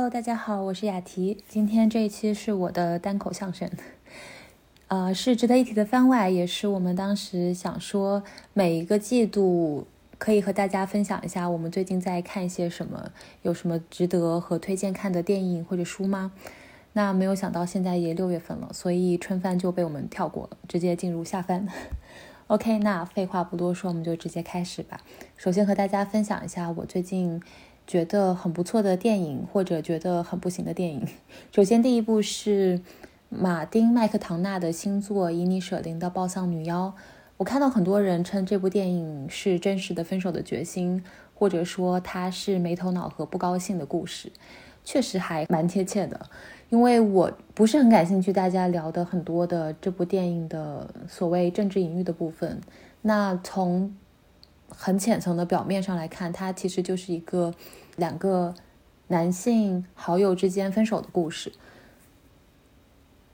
Hello，大家好，我是雅缇。今天这一期是我的单口相声，呃，是值得一提的番外，也是我们当时想说每一个季度可以和大家分享一下我们最近在看一些什么，有什么值得和推荐看的电影或者书吗？那没有想到现在也六月份了，所以春番就被我们跳过了，直接进入夏番。OK，那废话不多说，我们就直接开始吧。首先和大家分享一下我最近。觉得很不错的电影，或者觉得很不行的电影。首先，第一部是马丁麦克唐纳的新作《以你舍灵的暴丧女妖》。我看到很多人称这部电影是真实的分手的决心，或者说它是没头脑和不高兴的故事，确实还蛮贴切的。因为我不是很感兴趣大家聊的很多的这部电影的所谓政治隐喻的部分。那从很浅层的表面上来看，它其实就是一个。两个男性好友之间分手的故事。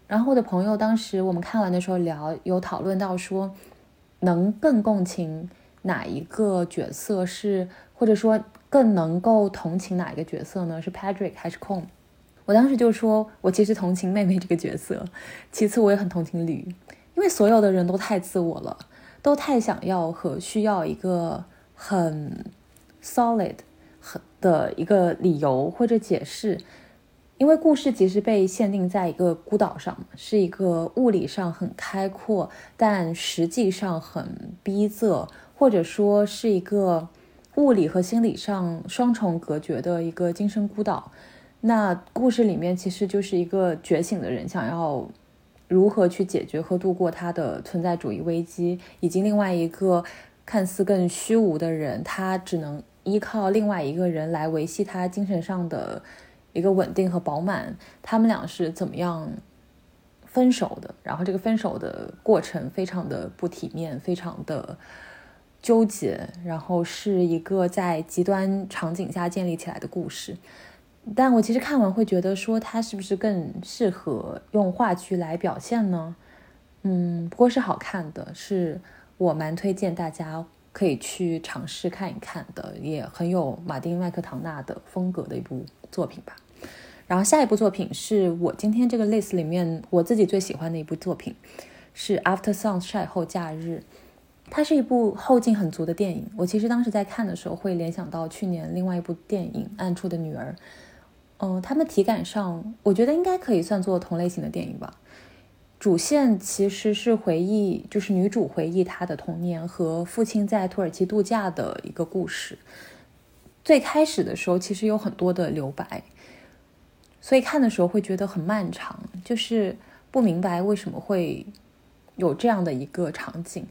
然后我的朋友当时我们看完的时候聊，有讨论到说，能更共情哪一个角色是，或者说更能够同情哪一个角色呢？是 Patrick 还是 Con？我当时就说，我其实同情妹妹这个角色，其次我也很同情吕，因为所有的人都太自我了，都太想要和需要一个很 solid。的一个理由或者解释，因为故事其实被限定在一个孤岛上，是一个物理上很开阔，但实际上很逼仄，或者说是一个物理和心理上双重隔绝的一个精神孤岛。那故事里面其实就是一个觉醒的人想要如何去解决和度过他的存在主义危机，以及另外一个看似更虚无的人，他只能。依靠另外一个人来维系他精神上的一个稳定和饱满，他们俩是怎么样分手的？然后这个分手的过程非常的不体面，非常的纠结，然后是一个在极端场景下建立起来的故事。但我其实看完会觉得说，它是不是更适合用话剧来表现呢？嗯，不过是好看的，是我蛮推荐大家。可以去尝试看一看的，也很有马丁麦克唐纳的风格的一部作品吧。然后下一部作品是我今天这个 list 里面我自己最喜欢的一部作品，是 After Sun 晒后假日。它是一部后劲很足的电影。我其实当时在看的时候会联想到去年另外一部电影《暗处的女儿》。嗯，他们体感上我觉得应该可以算作同类型的电影吧。主线其实是回忆，就是女主回忆她的童年和父亲在土耳其度假的一个故事。最开始的时候其实有很多的留白，所以看的时候会觉得很漫长，就是不明白为什么会有这样的一个场景，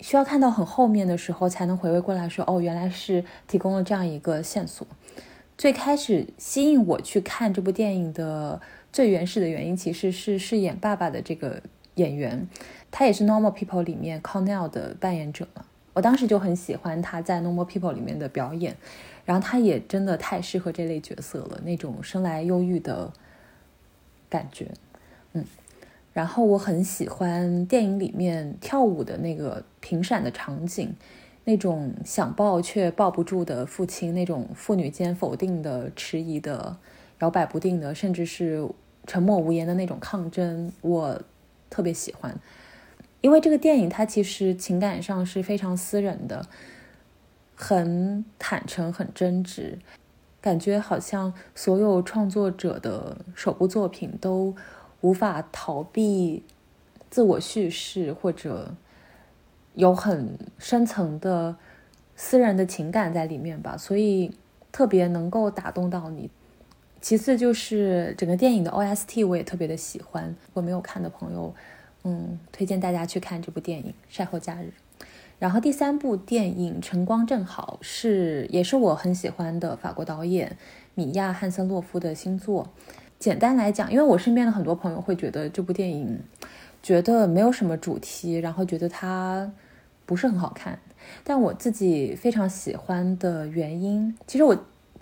需要看到很后面的时候才能回味过来说，哦，原来是提供了这样一个线索。最开始吸引我去看这部电影的。最原始的原因其实是饰演爸爸的这个演员，他也是《Normal People》里面 Connell 的扮演者嘛。我当时就很喜欢他在《Normal People》里面的表演，然后他也真的太适合这类角色了，那种生来忧郁的感觉。嗯，然后我很喜欢电影里面跳舞的那个频闪的场景，那种想抱却抱不住的父亲，那种父女间否定的、迟疑的、摇摆不定的，甚至是。沉默无言的那种抗争，我特别喜欢，因为这个电影它其实情感上是非常私人的，很坦诚、很真挚，感觉好像所有创作者的首部作品都无法逃避自我叙事，或者有很深层的私人的情感在里面吧，所以特别能够打动到你。其次就是整个电影的 OST，我也特别的喜欢。如果没有看的朋友，嗯，推荐大家去看这部电影《晒后假日》。然后第三部电影《晨光正好》是也是我很喜欢的法国导演米亚·汉森洛夫的新作。简单来讲，因为我身边的很多朋友会觉得这部电影觉得没有什么主题，然后觉得它不是很好看。但我自己非常喜欢的原因，其实我。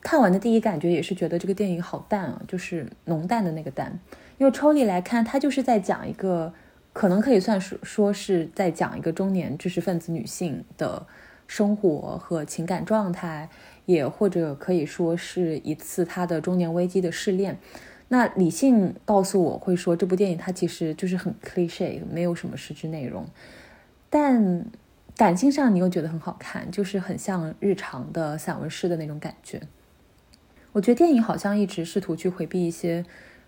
看完的第一感觉也是觉得这个电影好淡啊，就是浓淡的那个淡。因为抽离来看，它就是在讲一个，可能可以算是说是在讲一个中年知识分子女性的生活和情感状态，也或者可以说是一次他的中年危机的试炼。那理性告诉我会说，这部电影它其实就是很 cliche，没有什么实质内容。但感性上你又觉得很好看，就是很像日常的散文诗的那种感觉。我觉得电影好像一直试图去回避一些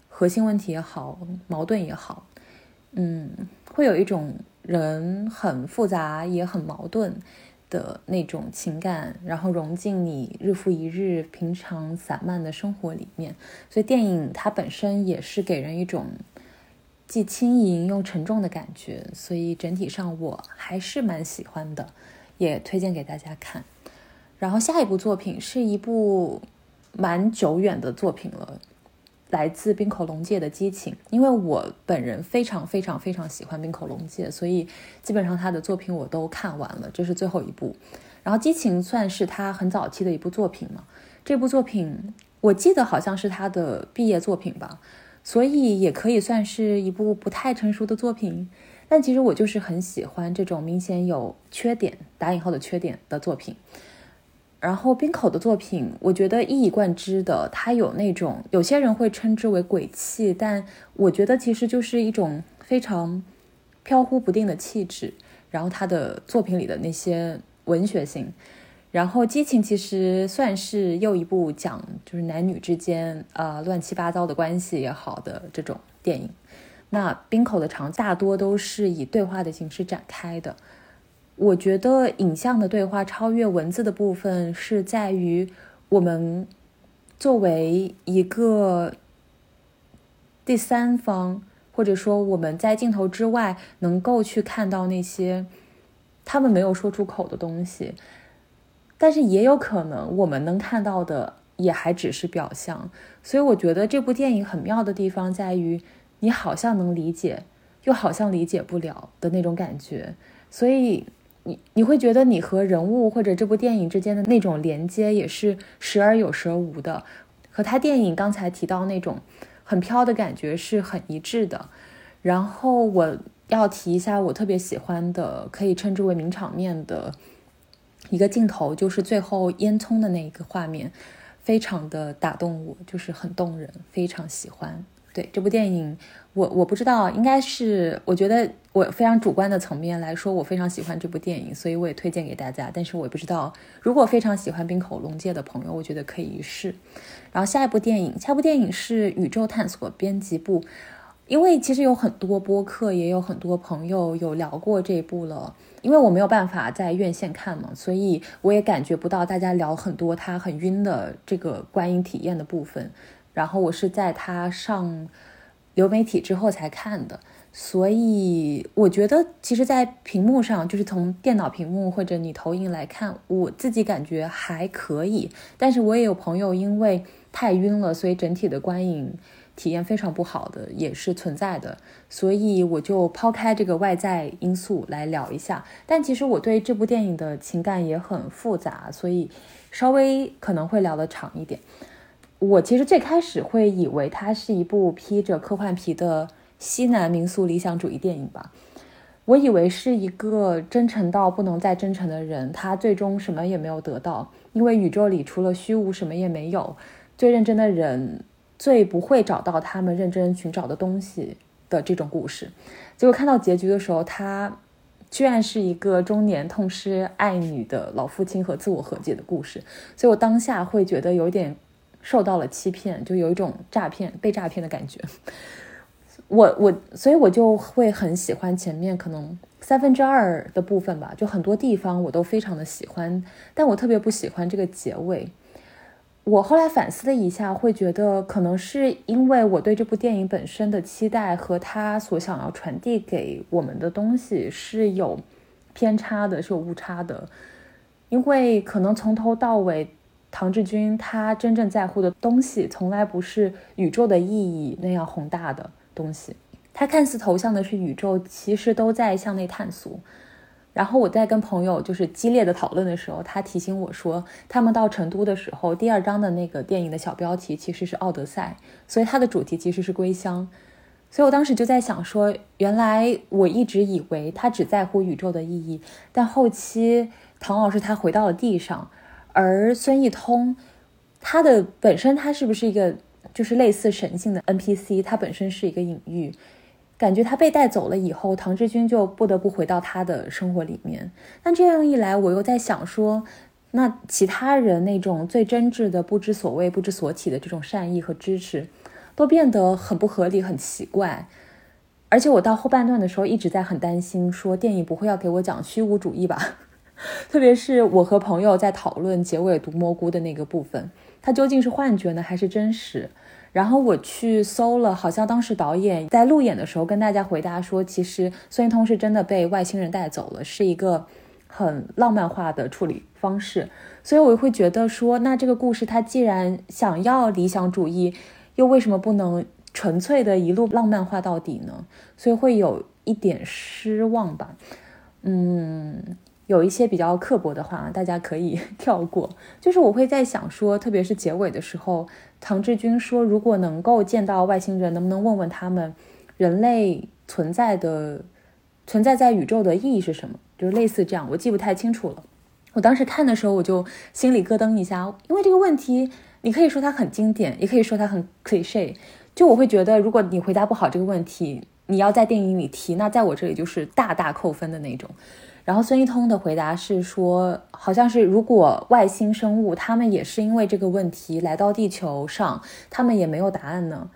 核心问题也好，矛盾也好，嗯，会有一种人很复杂也很矛盾。的那种情感，然后融进你日复一日平常散漫的生活里面，所以电影它本身也是给人一种既轻盈又沉重的感觉，所以整体上我还是蛮喜欢的，也推荐给大家看。然后下一部作品是一部蛮久远的作品了。来自冰口龙介的激情，因为我本人非常非常非常喜欢冰口龙介，所以基本上他的作品我都看完了，这是最后一部。然后激情算是他很早期的一部作品嘛，这部作品我记得好像是他的毕业作品吧，所以也可以算是一部不太成熟的作品。但其实我就是很喜欢这种明显有缺点（打引号的缺点）的作品。然后冰口的作品，我觉得一以贯之的，他有那种有些人会称之为鬼气，但我觉得其实就是一种非常飘忽不定的气质。然后他的作品里的那些文学性，然后激情其实算是又一部讲就是男女之间呃乱七八糟的关系也好的这种电影。那冰口的长大多都是以对话的形式展开的。我觉得影像的对话超越文字的部分是在于我们作为一个第三方，或者说我们在镜头之外能够去看到那些他们没有说出口的东西，但是也有可能我们能看到的也还只是表象。所以我觉得这部电影很妙的地方在于，你好像能理解，又好像理解不了的那种感觉，所以。你你会觉得你和人物或者这部电影之间的那种连接也是时而有时而无的，和他电影刚才提到那种很飘的感觉是很一致的。然后我要提一下我特别喜欢的，可以称之为名场面的一个镜头，就是最后烟囱的那一个画面，非常的打动我，就是很动人，非常喜欢。对这部电影，我我不知道，应该是我觉得我非常主观的层面来说，我非常喜欢这部电影，所以我也推荐给大家。但是我也不知道，如果非常喜欢冰口龙介的朋友，我觉得可以一试。然后下一部电影，下部电影是宇宙探索编辑部，因为其实有很多播客，也有很多朋友有聊过这部了。因为我没有办法在院线看嘛，所以我也感觉不到大家聊很多他很晕的这个观影体验的部分。然后我是在他上流媒体之后才看的，所以我觉得其实，在屏幕上，就是从电脑屏幕或者你投影来看，我自己感觉还可以。但是我也有朋友因为太晕了，所以整体的观影体验非常不好的，也是存在的。所以我就抛开这个外在因素来聊一下。但其实我对这部电影的情感也很复杂，所以稍微可能会聊得长一点。我其实最开始会以为它是一部披着科幻皮的西南民俗理想主义电影吧，我以为是一个真诚到不能再真诚的人，他最终什么也没有得到，因为宇宙里除了虚无什么也没有。最认真的人最不会找到他们认真寻找的东西的这种故事。结果看到结局的时候，他居然是一个中年痛失爱女的老父亲和自我和解的故事，所以我当下会觉得有点。受到了欺骗，就有一种诈骗、被诈骗的感觉。我我，所以我就会很喜欢前面可能三分之二的部分吧，就很多地方我都非常的喜欢，但我特别不喜欢这个结尾。我后来反思了一下，会觉得可能是因为我对这部电影本身的期待和他所想要传递给我们的东西是有偏差的，是有误差的，因为可能从头到尾。唐志军他真正在乎的东西，从来不是宇宙的意义那样宏大的东西。他看似投向的是宇宙，其实都在向内探索。然后我在跟朋友就是激烈的讨论的时候，他提醒我说，他们到成都的时候，第二章的那个电影的小标题其实是《奥德赛》，所以它的主题其实是归乡。所以我当时就在想说，原来我一直以为他只在乎宇宙的意义，但后期唐老师他回到了地上。而孙一通，他的本身他是不是一个就是类似神性的 NPC？他本身是一个隐喻，感觉他被带走了以后，唐志军就不得不回到他的生活里面。那这样一来，我又在想说，那其他人那种最真挚的不知所谓、不知所起的这种善意和支持，都变得很不合理、很奇怪。而且我到后半段的时候一直在很担心，说电影不会要给我讲虚无主义吧？特别是我和朋友在讨论结尾毒蘑菇的那个部分，它究竟是幻觉呢，还是真实？然后我去搜了，好像当时导演在路演的时候跟大家回答说，其实孙一通是真的被外星人带走了，是一个很浪漫化的处理方式。所以我会觉得说，那这个故事它既然想要理想主义，又为什么不能？纯粹的一路浪漫化到底呢，所以会有一点失望吧。嗯，有一些比较刻薄的话，大家可以 跳过。就是我会在想说，特别是结尾的时候，唐志军说，如果能够见到外星人，能不能问问他们，人类存在的存在在宇宙的意义是什么？就是类似这样，我记不太清楚了。我当时看的时候，我就心里咯噔一下，因为这个问题，你可以说它很经典，也可以说它很 cliche。就我会觉得，如果你回答不好这个问题，你要在电影里提，那在我这里就是大大扣分的那种。然后孙一通的回答是说，好像是如果外星生物他们也是因为这个问题来到地球上，他们也没有答案呢。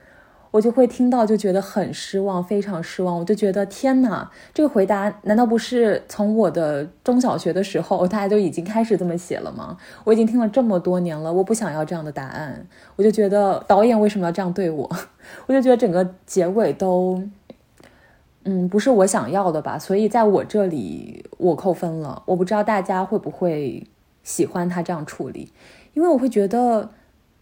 我就会听到，就觉得很失望，非常失望。我就觉得天哪，这个回答难道不是从我的中小学的时候大家都已经开始这么写了吗？我已经听了这么多年了，我不想要这样的答案。我就觉得导演为什么要这样对我？我就觉得整个结尾都，嗯，不是我想要的吧。所以在我这里，我扣分了。我不知道大家会不会喜欢他这样处理，因为我会觉得。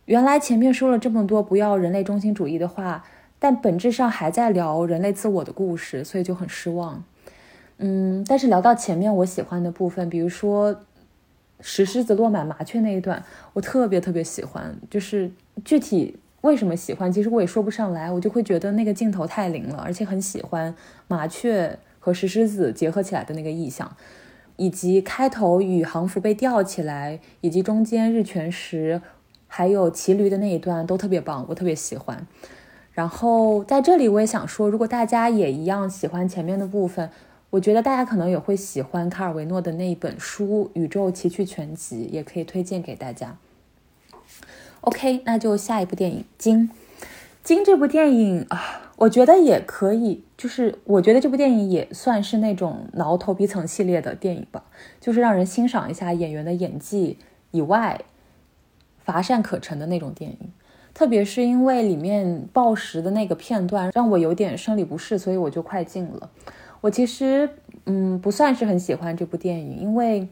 原来前面说了这么多不要人类中心主义的话，但本质上还在聊人类自我的故事，所以就很失望。嗯，但是聊到前面我喜欢的部分，比如说石狮子落满麻雀那一段，我特别特别喜欢。就是具体为什么喜欢，其实我也说不上来，我就会觉得那个镜头太灵了，而且很喜欢麻雀和石狮子结合起来的那个意象，以及开头宇航服被吊起来，以及中间日全食。还有骑驴的那一段都特别棒，我特别喜欢。然后在这里我也想说，如果大家也一样喜欢前面的部分，我觉得大家可能也会喜欢卡尔维诺的那一本书《宇宙奇趣全集》，也可以推荐给大家。OK，那就下一部电影《金金》这部电影啊，我觉得也可以，就是我觉得这部电影也算是那种挠头皮层系列的电影吧，就是让人欣赏一下演员的演技以外。乏善可陈的那种电影，特别是因为里面暴食的那个片段让我有点生理不适，所以我就快进了。我其实嗯不算是很喜欢这部电影，因为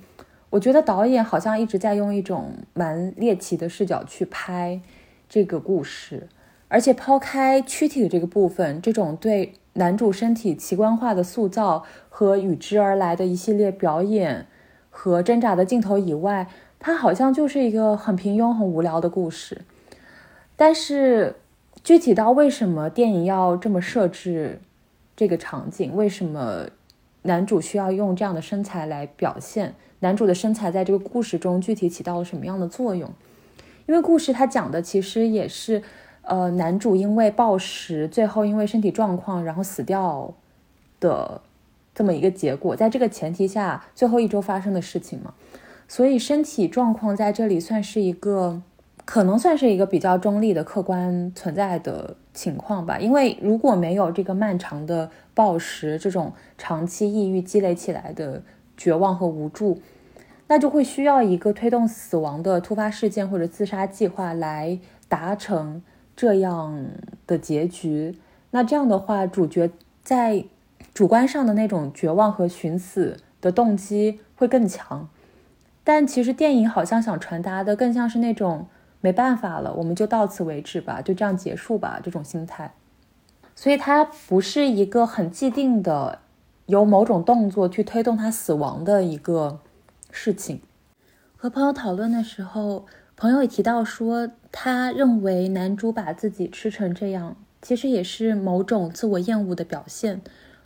我觉得导演好像一直在用一种蛮猎奇的视角去拍这个故事，而且抛开躯体的这个部分，这种对男主身体奇观化的塑造和与之而来的一系列表演和挣扎的镜头以外。它好像就是一个很平庸、很无聊的故事，但是具体到为什么电影要这么设置这个场景，为什么男主需要用这样的身材来表现？男主的身材在这个故事中具体起到了什么样的作用？因为故事它讲的其实也是，呃，男主因为暴食，最后因为身体状况然后死掉的这么一个结果，在这个前提下，最后一周发生的事情嘛。所以身体状况在这里算是一个，可能算是一个比较中立的客观存在的情况吧。因为如果没有这个漫长的暴食，这种长期抑郁积累起来的绝望和无助，那就会需要一个推动死亡的突发事件或者自杀计划来达成这样的结局。那这样的话，主角在主观上的那种绝望和寻死的动机会更强。但其实电影好像想传达的更像是那种没办法了，我们就到此为止吧，就这样结束吧这种心态。所以它不是一个很既定的由某种动作去推动他死亡的一个事情。和朋友讨论的时候，朋友也提到说，他认为男主把自己吃成这样，其实也是某种自我厌恶的表现，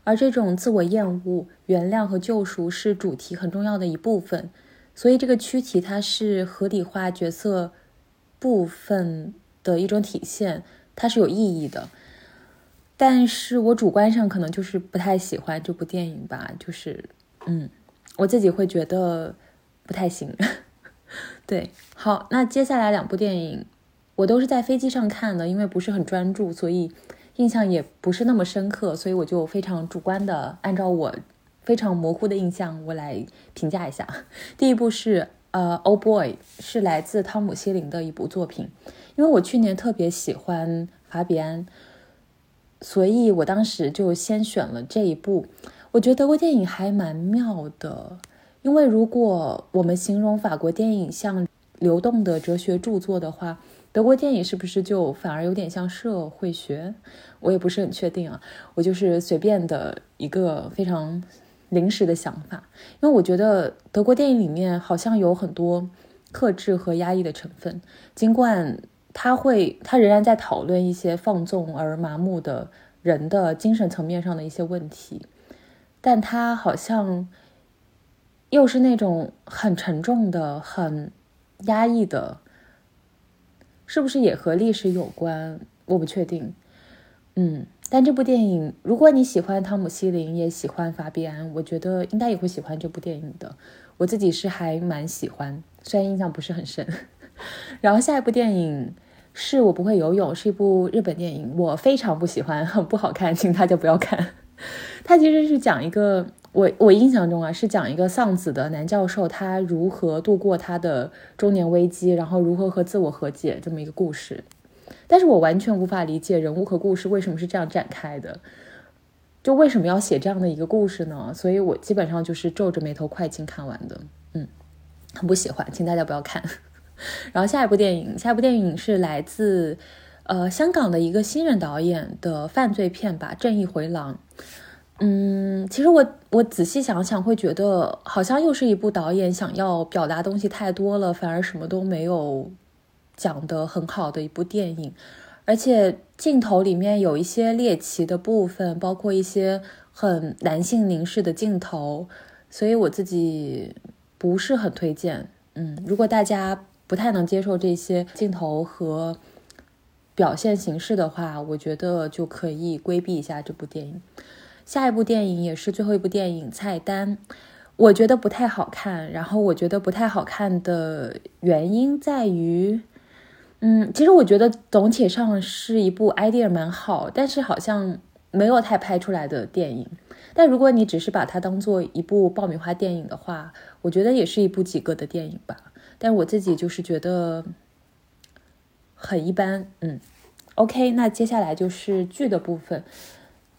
而这种自我厌恶、原谅和救赎是主题很重要的一部分。所以这个躯体它是合理化角色部分的一种体现，它是有意义的。但是我主观上可能就是不太喜欢这部电影吧，就是嗯，我自己会觉得不太行。对，好，那接下来两部电影我都是在飞机上看的，因为不是很专注，所以印象也不是那么深刻，所以我就非常主观的按照我非常模糊的印象我来评价一下。第一部是呃《Old Boy》，是来自汤姆·希林的一部作品，因为我去年特别喜欢法比安。所以我当时就先选了这一部。我觉得德国电影还蛮妙的，因为如果我们形容法国电影像流动的哲学著作的话，德国电影是不是就反而有点像社会学？我也不是很确定啊，我就是随便的一个非常临时的想法。因为我觉得德国电影里面好像有很多克制和压抑的成分，尽管。他会，他仍然在讨论一些放纵而麻木的人的精神层面上的一些问题，但他好像又是那种很沉重的、很压抑的，是不是也和历史有关？我不确定。嗯，但这部电影，如果你喜欢汤姆·希林，也喜欢法比安，我觉得应该也会喜欢这部电影的。我自己是还蛮喜欢，虽然印象不是很深。然后下一部电影是我不会游泳，是一部日本电影，我非常不喜欢，很不好看，请大家不要看。它其实是讲一个我我印象中啊是讲一个丧子的男教授，他如何度过他的中年危机，然后如何和自我和解这么一个故事。但是我完全无法理解人物和故事为什么是这样展开的，就为什么要写这样的一个故事呢？所以我基本上就是皱着眉头快进看完的，嗯，很不喜欢，请大家不要看。然后下一部电影，下一部电影是来自，呃，香港的一个新人导演的犯罪片吧，《正义回廊》。嗯，其实我我仔细想想，会觉得好像又是一部导演想要表达东西太多了，反而什么都没有讲得很好的一部电影。而且镜头里面有一些猎奇的部分，包括一些很男性凝视的镜头，所以我自己不是很推荐。嗯，如果大家。不太能接受这些镜头和表现形式的话，我觉得就可以规避一下这部电影。下一部电影也是最后一部电影，菜单，我觉得不太好看。然后我觉得不太好看的原因在于，嗯，其实我觉得总体上是一部 idea 蛮好，但是好像没有太拍出来的电影。但如果你只是把它当做一部爆米花电影的话，我觉得也是一部及格的电影吧。但我自己就是觉得很一般，嗯，OK，那接下来就是剧的部分。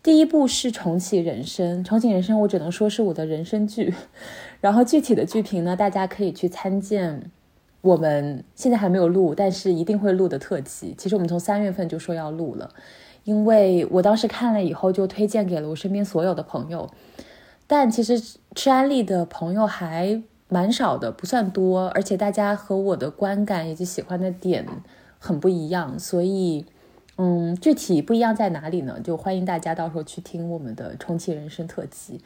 第一部是重启人生，重启人生我只能说是我的人生剧。然后具体的剧评呢，大家可以去参见我们现在还没有录，但是一定会录的特辑。其实我们从三月份就说要录了，因为我当时看了以后就推荐给了我身边所有的朋友。但其实吃安利的朋友还。蛮少的，不算多，而且大家和我的观感以及喜欢的点很不一样，所以，嗯，具体不一样在哪里呢？就欢迎大家到时候去听我们的重启人生特辑，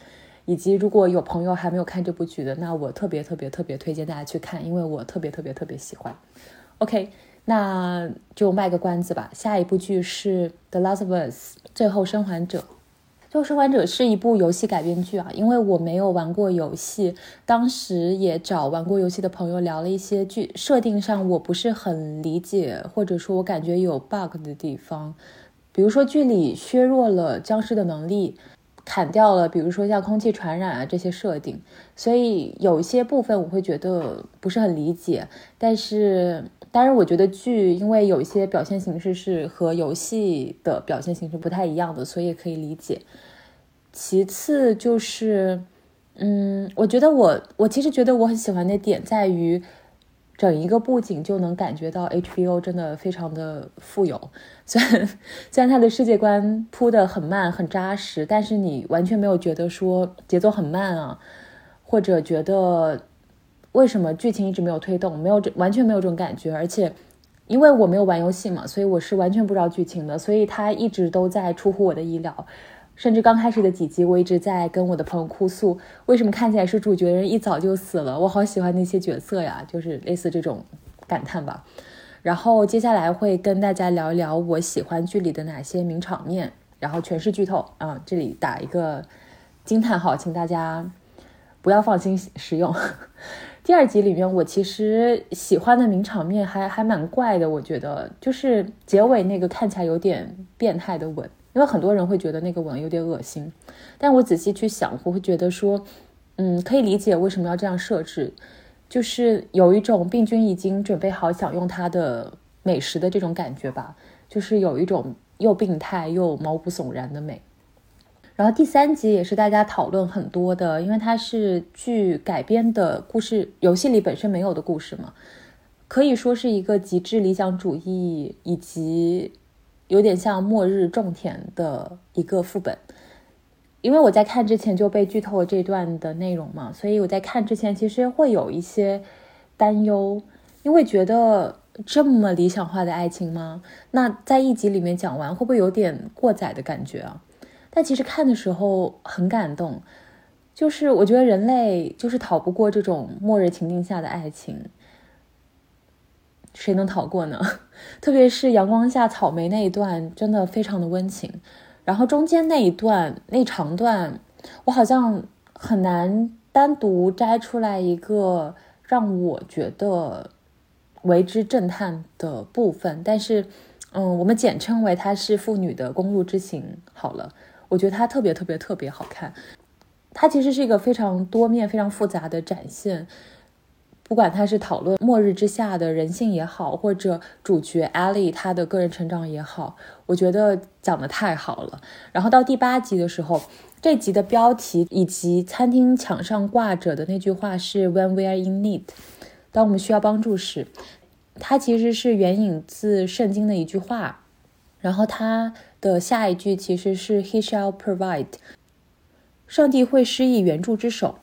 以及如果有朋友还没有看这部剧的，那我特别特别特别推荐大家去看，因为我特别特别特别喜欢。OK，那就卖个关子吧，下一部剧是《The Last of Us》最后生还者。《生还者》是一部游戏改编剧啊，因为我没有玩过游戏，当时也找玩过游戏的朋友聊了一些剧设定上我不是很理解，或者说我感觉有 bug 的地方，比如说剧里削弱了僵尸的能力，砍掉了，比如说像空气传染啊这些设定，所以有一些部分我会觉得不是很理解，但是。当然，我觉得剧因为有一些表现形式是和游戏的表现形式不太一样的，所以可以理解。其次就是，嗯，我觉得我我其实觉得我很喜欢的点在于，整一个布景就能感觉到 HBO 真的非常的富有。虽然虽然它的世界观铺的很慢很扎实，但是你完全没有觉得说节奏很慢啊，或者觉得。为什么剧情一直没有推动？没有这完全没有这种感觉，而且因为我没有玩游戏嘛，所以我是完全不知道剧情的，所以它一直都在出乎我的意料。甚至刚开始的几集，我一直在跟我的朋友哭诉，为什么看起来是主角人一早就死了？我好喜欢那些角色呀，就是类似这种感叹吧。然后接下来会跟大家聊一聊我喜欢剧里的哪些名场面，然后全是剧透啊，这里打一个惊叹号，请大家不要放心使用。第二集里面，我其实喜欢的名场面还还蛮怪的，我觉得就是结尾那个看起来有点变态的吻。因为很多人会觉得那个吻有点恶心，但我仔细去想，我会觉得说，嗯，可以理解为什么要这样设置，就是有一种病菌已经准备好享用它的美食的这种感觉吧，就是有一种又病态又毛骨悚然的美。然后第三集也是大家讨论很多的，因为它是剧改编的故事，游戏里本身没有的故事嘛，可以说是一个极致理想主义以及。有点像末日种田的一个副本，因为我在看之前就被剧透了这段的内容嘛，所以我在看之前其实会有一些担忧，因为觉得这么理想化的爱情吗？那在一集里面讲完会不会有点过载的感觉啊？但其实看的时候很感动，就是我觉得人类就是逃不过这种末日情境下的爱情。谁能逃过呢？特别是阳光下草莓那一段，真的非常的温情。然后中间那一段那长段，我好像很难单独摘出来一个让我觉得为之震撼的部分。但是，嗯，我们简称为它是妇女的公路之行好了。我觉得它特别特别特别好看。它其实是一个非常多面、非常复杂的展现。不管他是讨论末日之下的人性也好，或者主角艾莉她的个人成长也好，我觉得讲的太好了。然后到第八集的时候，这集的标题以及餐厅墙上挂着的那句话是 “When we are in need”，当我们需要帮助时，它其实是援引自圣经的一句话。然后他的下一句其实是 “He shall provide”，上帝会施以援助之手。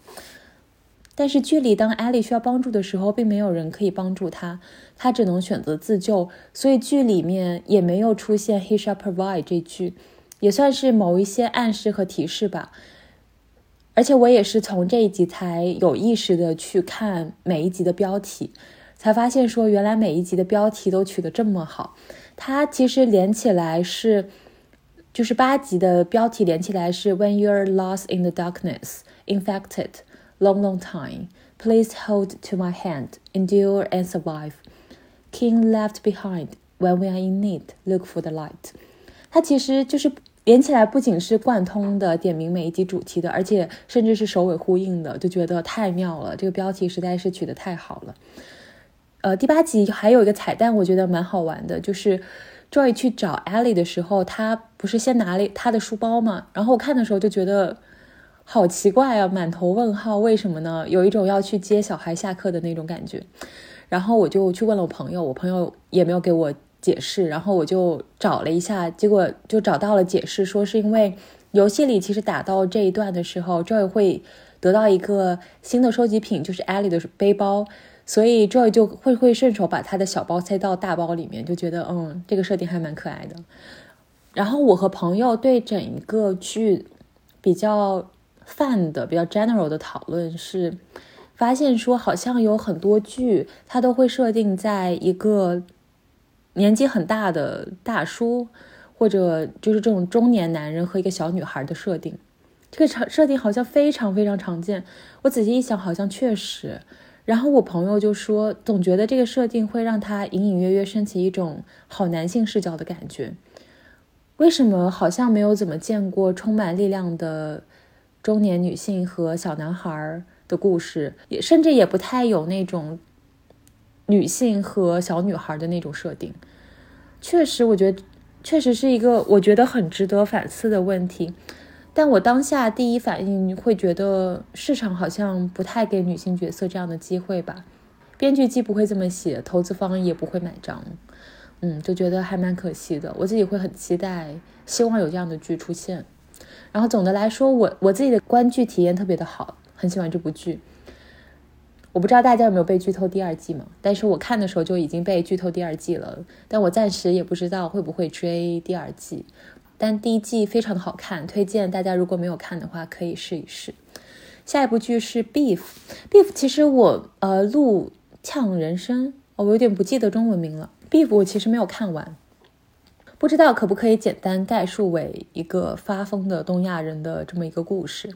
但是剧里，当艾莉需要帮助的时候，并没有人可以帮助她，她只能选择自救。所以剧里面也没有出现 “He shall provide” 这句，也算是某一些暗示和提示吧。而且我也是从这一集才有意识的去看每一集的标题，才发现说原来每一集的标题都取得这么好。它其实连起来是，就是八集的标题连起来是 “When you're lost in the darkness, infected”。Long, long time. Please hold to my hand, endure and survive. King left behind. When we are in need, look for the light. 它其实就是连起来，不仅是贯通的点名每一集主题的，而且甚至是首尾呼应的，就觉得太妙了。这个标题实在是取得太好了。呃，第八集还有一个彩蛋，我觉得蛮好玩的，就是 Joy 去找 Ellie 的时候，他不是先拿了他的书包吗？然后我看的时候就觉得。好奇怪啊，满头问号，为什么呢？有一种要去接小孩下课的那种感觉。然后我就去问了我朋友，我朋友也没有给我解释。然后我就找了一下，结果就找到了解释，说是因为游戏里其实打到这一段的时候，Joy 会得到一个新的收集品，就是 Ellie 的背包，所以 Joy 就会会顺手把他的小包塞到大包里面，就觉得嗯，这个设定还蛮可爱的。然后我和朋友对整一个剧比较。泛的比较 general 的讨论是，发现说好像有很多剧，它都会设定在一个年纪很大的大叔，或者就是这种中年男人和一个小女孩的设定。这个场设定好像非常非常常见。我仔细一想，好像确实。然后我朋友就说，总觉得这个设定会让他隐隐约约升起一种好男性视角的感觉。为什么好像没有怎么见过充满力量的？中年女性和小男孩的故事，也甚至也不太有那种女性和小女孩的那种设定。确实，我觉得确实是一个我觉得很值得反思的问题。但我当下第一反应会觉得市场好像不太给女性角色这样的机会吧。编剧既不会这么写，投资方也不会买账。嗯，就觉得还蛮可惜的。我自己会很期待，希望有这样的剧出现。然后总的来说，我我自己的观剧体验特别的好，很喜欢这部剧。我不知道大家有没有被剧透第二季嘛？但是我看的时候就已经被剧透第二季了，但我暂时也不知道会不会追第二季。但第一季非常的好看，推荐大家如果没有看的话可以试一试。下一部剧是 Beef，Beef 其实我呃录呛人生，我有点不记得中文名了。Beef 我其实没有看完，不知道可不可以简单概述为一个发疯的东亚人的这么一个故事。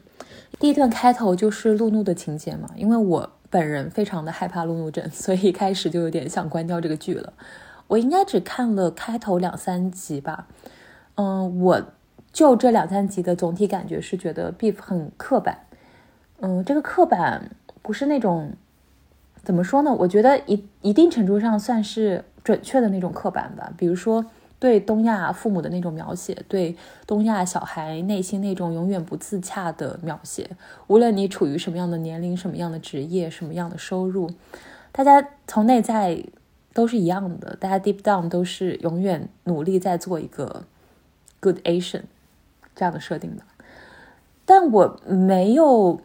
第一段开头就是路怒的情节嘛，因为我本人非常的害怕路怒症，所以一开始就有点想关掉这个剧了。我应该只看了开头两三集吧，嗯，我就这两三集的总体感觉是觉得 Beef 很刻板。嗯，这个刻板不是那种怎么说呢？我觉得一一定程度上算是准确的那种刻板吧。比如说对东亚父母的那种描写，对东亚小孩内心那种永远不自洽的描写。无论你处于什么样的年龄、什么样的职业、什么样的收入，大家从内在都是一样的。大家 deep down 都是永远努力在做一个 good Asian 这样的设定的。但我没有。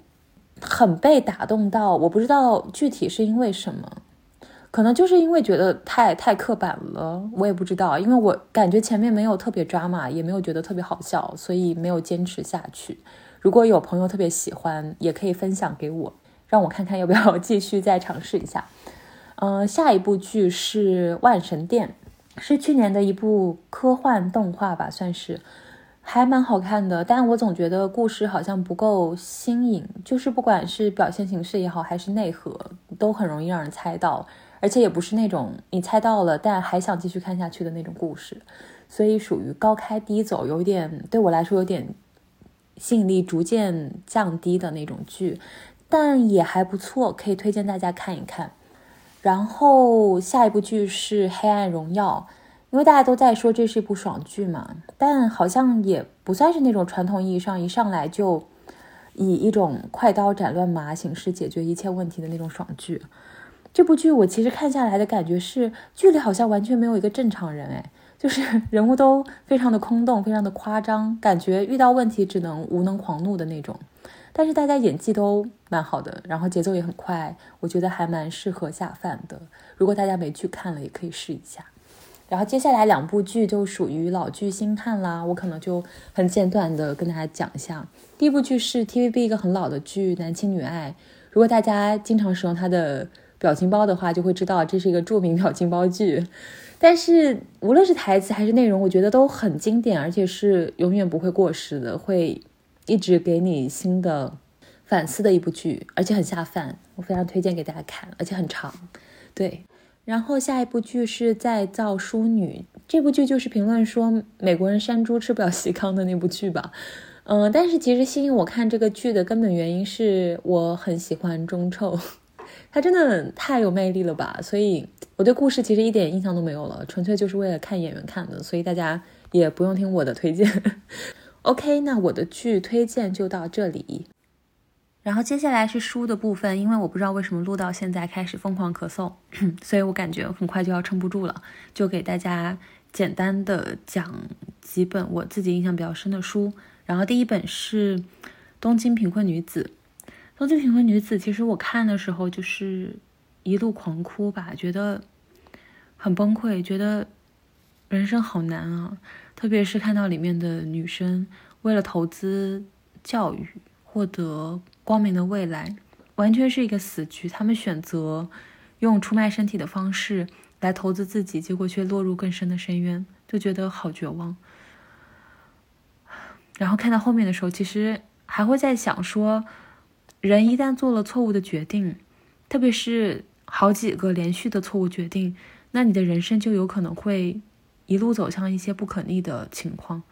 很被打动到，我不知道具体是因为什么，可能就是因为觉得太太刻板了，我也不知道，因为我感觉前面没有特别抓马，也没有觉得特别好笑，所以没有坚持下去。如果有朋友特别喜欢，也可以分享给我，让我看看要不要继续再尝试一下。嗯，下一部剧是《万神殿》，是去年的一部科幻动画吧，算是。还蛮好看的，但我总觉得故事好像不够新颖，就是不管是表现形式也好，还是内核，都很容易让人猜到，而且也不是那种你猜到了但还想继续看下去的那种故事，所以属于高开低走，有点对我来说有点吸引力逐渐降低的那种剧，但也还不错，可以推荐大家看一看。然后下一部剧是《黑暗荣耀》。因为大家都在说这是一部爽剧嘛，但好像也不算是那种传统意义上一上来就以一种快刀斩乱麻形式解决一切问题的那种爽剧。这部剧我其实看下来的感觉是，剧里好像完全没有一个正常人，哎，就是 人物都非常的空洞，非常的夸张，感觉遇到问题只能无能狂怒的那种。但是大家演技都蛮好的，然后节奏也很快，我觉得还蛮适合下饭的。如果大家没去看了，也可以试一下。然后接下来两部剧就属于老剧新看啦，我可能就很简短的跟大家讲一下。第一部剧是 TVB 一个很老的剧《男亲女爱》，如果大家经常使用它的表情包的话，就会知道这是一个著名表情包剧。但是无论是台词还是内容，我觉得都很经典，而且是永远不会过时的，会一直给你新的反思的一部剧，而且很下饭，我非常推荐给大家看，而且很长，对。然后下一部剧是再造淑女，这部剧就是评论说美国人山猪吃不了细糠的那部剧吧。嗯，但是其实吸引我看这个剧的根本原因是我很喜欢钟臭，他真的太有魅力了吧。所以我对故事其实一点印象都没有了，纯粹就是为了看演员看的。所以大家也不用听我的推荐。OK，那我的剧推荐就到这里。然后接下来是书的部分，因为我不知道为什么录到现在开始疯狂咳嗽，所以我感觉很快就要撑不住了，就给大家简单的讲几本我自己印象比较深的书。然后第一本是《东京贫困女子》，《东京贫困女子》其实我看的时候就是一路狂哭吧，觉得很崩溃，觉得人生好难啊，特别是看到里面的女生为了投资教育获得。光明的未来完全是一个死局，他们选择用出卖身体的方式来投资自己，结果却落入更深的深渊，就觉得好绝望。然后看到后面的时候，其实还会在想说，人一旦做了错误的决定，特别是好几个连续的错误决定，那你的人生就有可能会一路走向一些不可逆的情况。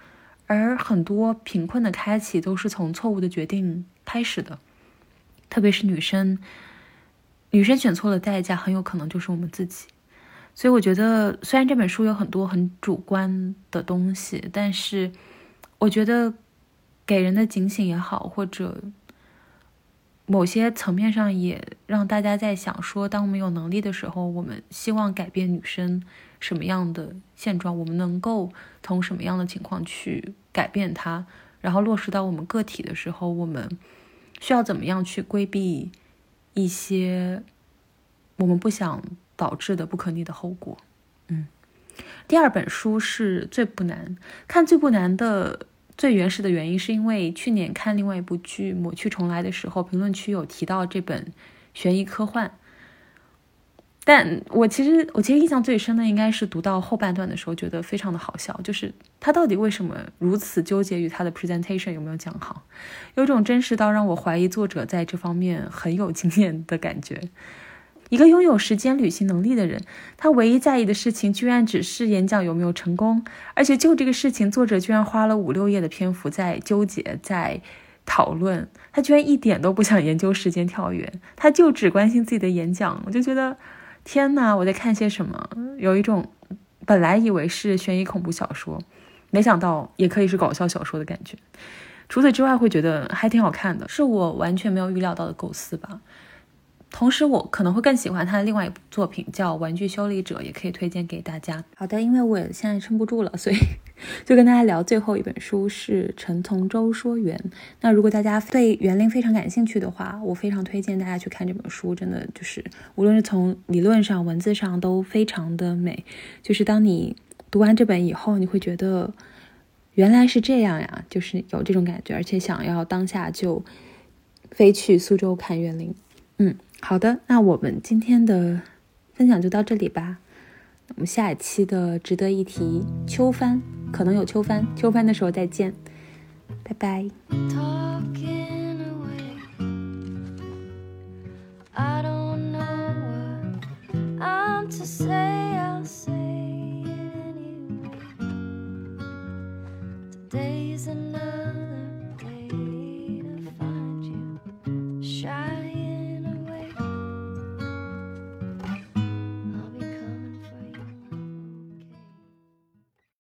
而很多贫困的开启都是从错误的决定开始的，特别是女生，女生选错了代价，很有可能就是我们自己。所以我觉得，虽然这本书有很多很主观的东西，但是我觉得给人的警醒也好，或者某些层面上也让大家在想说，当我们有能力的时候，我们希望改变女生什么样的现状，我们能够从什么样的情况去。改变它，然后落实到我们个体的时候，我们需要怎么样去规避一些我们不想导致的不可逆的后果？嗯，第二本书是最不难看，最不难的最原始的原因是因为去年看另外一部剧《抹去重来》的时候，评论区有提到这本悬疑科幻。但我其实我其实印象最深的应该是读到后半段的时候，觉得非常的好笑，就是他到底为什么如此纠结于他的 presentation 有没有讲好，有种真实到让我怀疑作者在这方面很有经验的感觉。一个拥有时间旅行能力的人，他唯一在意的事情居然只是演讲有没有成功，而且就这个事情，作者居然花了五六页的篇幅在纠结，在讨论，他居然一点都不想研究时间跳跃，他就只关心自己的演讲，我就觉得。天呐，我在看些什么？有一种本来以为是悬疑恐怖小说，没想到也可以是搞笑小说的感觉。除此之外，会觉得还挺好看的，是我完全没有预料到的构思吧。同时，我可能会更喜欢他的另外一部作品，叫《玩具修理者》，也可以推荐给大家。好的，因为我现在撑不住了，所以 就跟大家聊最后一本书是《陈从周说园》。那如果大家对园林非常感兴趣的话，我非常推荐大家去看这本书。真的就是，无论是从理论上、文字上都非常的美。就是当你读完这本以后，你会觉得原来是这样呀，就是有这种感觉，而且想要当下就飞去苏州看园林。嗯。好的，那我们今天的分享就到这里吧，我们下一期的值得一提，秋帆，可能有秋帆，秋帆的时候再见。拜拜。today is another